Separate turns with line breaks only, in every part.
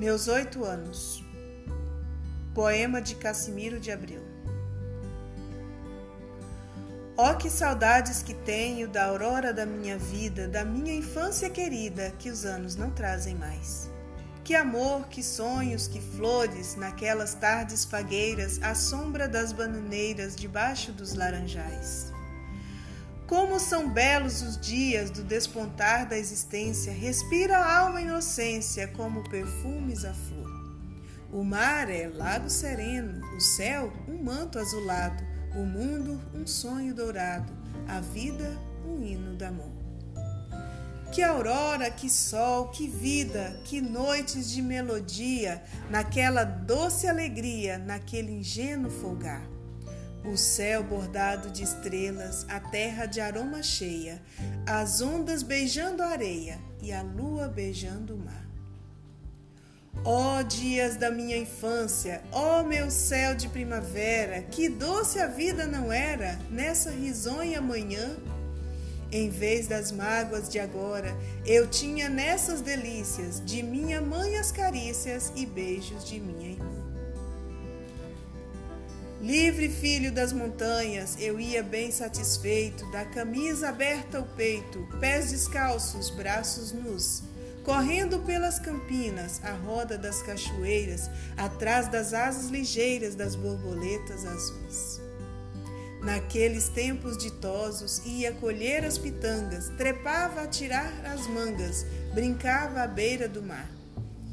Meus oito anos. Poema de Cassimiro de Abreu. Oh, que saudades que tenho da aurora da minha vida, da minha infância querida, que os anos não trazem mais. Que amor, que sonhos, que flores, naquelas tardes fagueiras, à sombra das bananeiras, debaixo dos laranjais. Como são belos os dias do despontar da existência, respira a alma inocência como perfumes a flor. O mar é lago sereno, o céu um manto azulado, o mundo um sonho dourado, a vida um hino de amor. Que aurora, que sol, que vida, que noites de melodia, naquela doce alegria, naquele ingênuo folgar. O céu bordado de estrelas, a terra de aroma cheia, as ondas beijando a areia e a lua beijando o mar. Ó oh, dias da minha infância, ó oh, meu céu de primavera, que doce a vida não era nessa risonha manhã. Em vez das mágoas de agora, eu tinha nessas delícias de minha mãe as carícias e beijos de minha irmã. Livre filho das montanhas, eu ia bem satisfeito, da camisa aberta ao peito, pés descalços, braços nus, correndo pelas campinas, à roda das cachoeiras, atrás das asas ligeiras das borboletas azuis. Naqueles tempos ditosos, ia colher as pitangas, trepava a tirar as mangas, brincava à beira do mar.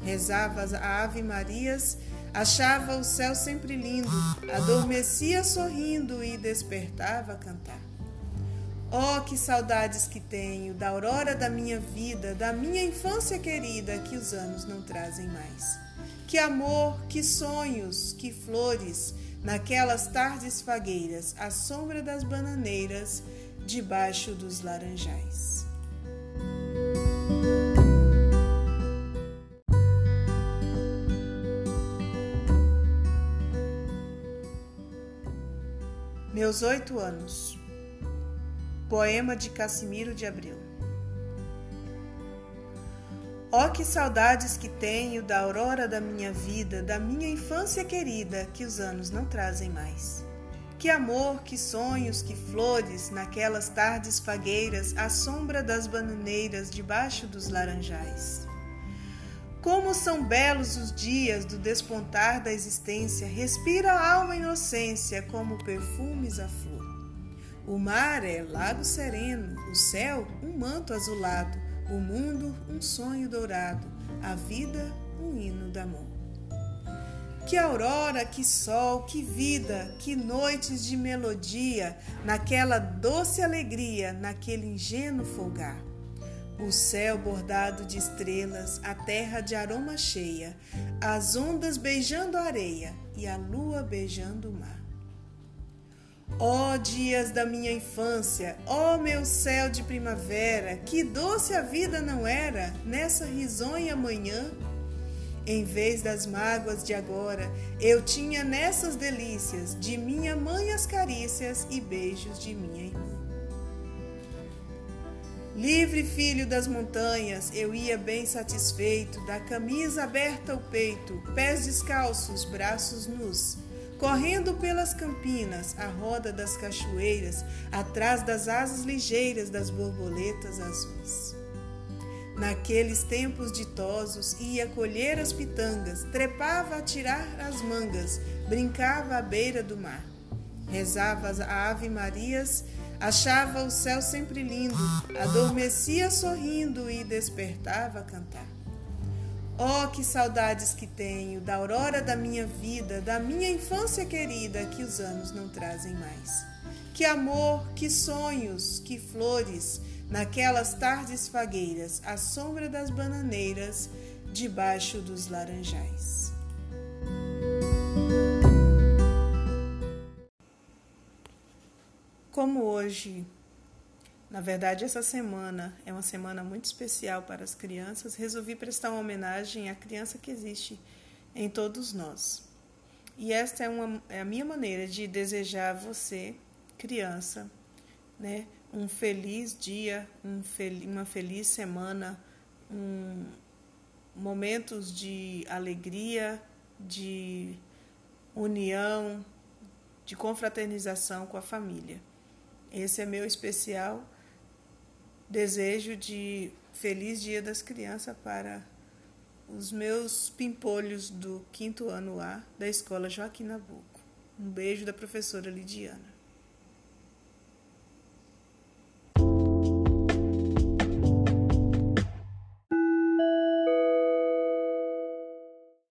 Rezava as Ave Marias Achava o céu sempre lindo, adormecia sorrindo e despertava a cantar. Oh, que saudades que tenho da aurora da minha vida, da minha infância querida que os anos não trazem mais. Que amor, que sonhos, que flores, naquelas tardes fagueiras, à sombra das bananeiras, debaixo dos laranjais. Meus oito anos. Poema de Cassimiro de Abreu. Oh, que saudades que tenho da aurora da minha vida, da minha infância querida, que os anos não trazem mais. Que amor, que sonhos, que flores, naquelas tardes fagueiras, à sombra das bananeiras, debaixo dos laranjais. Como são belos os dias do despontar da existência, respira a alma inocência como perfumes a flor. O mar é lago sereno, o céu um manto azulado, o mundo um sonho dourado, a vida um hino de amor. Que aurora, que sol, que vida, que noites de melodia, naquela doce alegria, naquele ingênuo folgar o céu bordado de estrelas, a terra de aroma cheia, as ondas beijando a areia e a lua beijando o mar. Ó oh, dias da minha infância, ó oh, meu céu de primavera, que doce a vida não era nessa risonha manhã. Em vez das mágoas de agora, eu tinha nessas delícias de minha mãe as carícias e beijos de minha irmã. Livre filho das montanhas, eu ia bem satisfeito, da camisa aberta ao peito, pés descalços, braços nus, correndo pelas campinas, à roda das cachoeiras, atrás das asas ligeiras das borboletas azuis. Naqueles tempos ditosos, ia colher as pitangas, trepava a tirar as mangas, brincava à beira do mar. Rezava as Ave Marias Achava o céu sempre lindo, adormecia sorrindo e despertava a cantar. Oh, que saudades que tenho da aurora da minha vida, da minha infância querida que os anos não trazem mais. Que amor, que sonhos, que flores, naquelas tardes fagueiras, à sombra das bananeiras, debaixo dos laranjais. Como hoje, na verdade, essa semana é uma semana muito especial para as crianças, resolvi prestar uma homenagem à criança que existe em todos nós. E esta é, uma, é a minha maneira de desejar a você, criança, né, um feliz dia, um fel uma feliz semana, um, momentos de alegria, de união, de confraternização com a família. Esse é meu especial desejo de feliz Dia das Crianças para os meus pimpolhos do quinto ano A da Escola Joaquim Nabuco. Um beijo da professora Lidiana.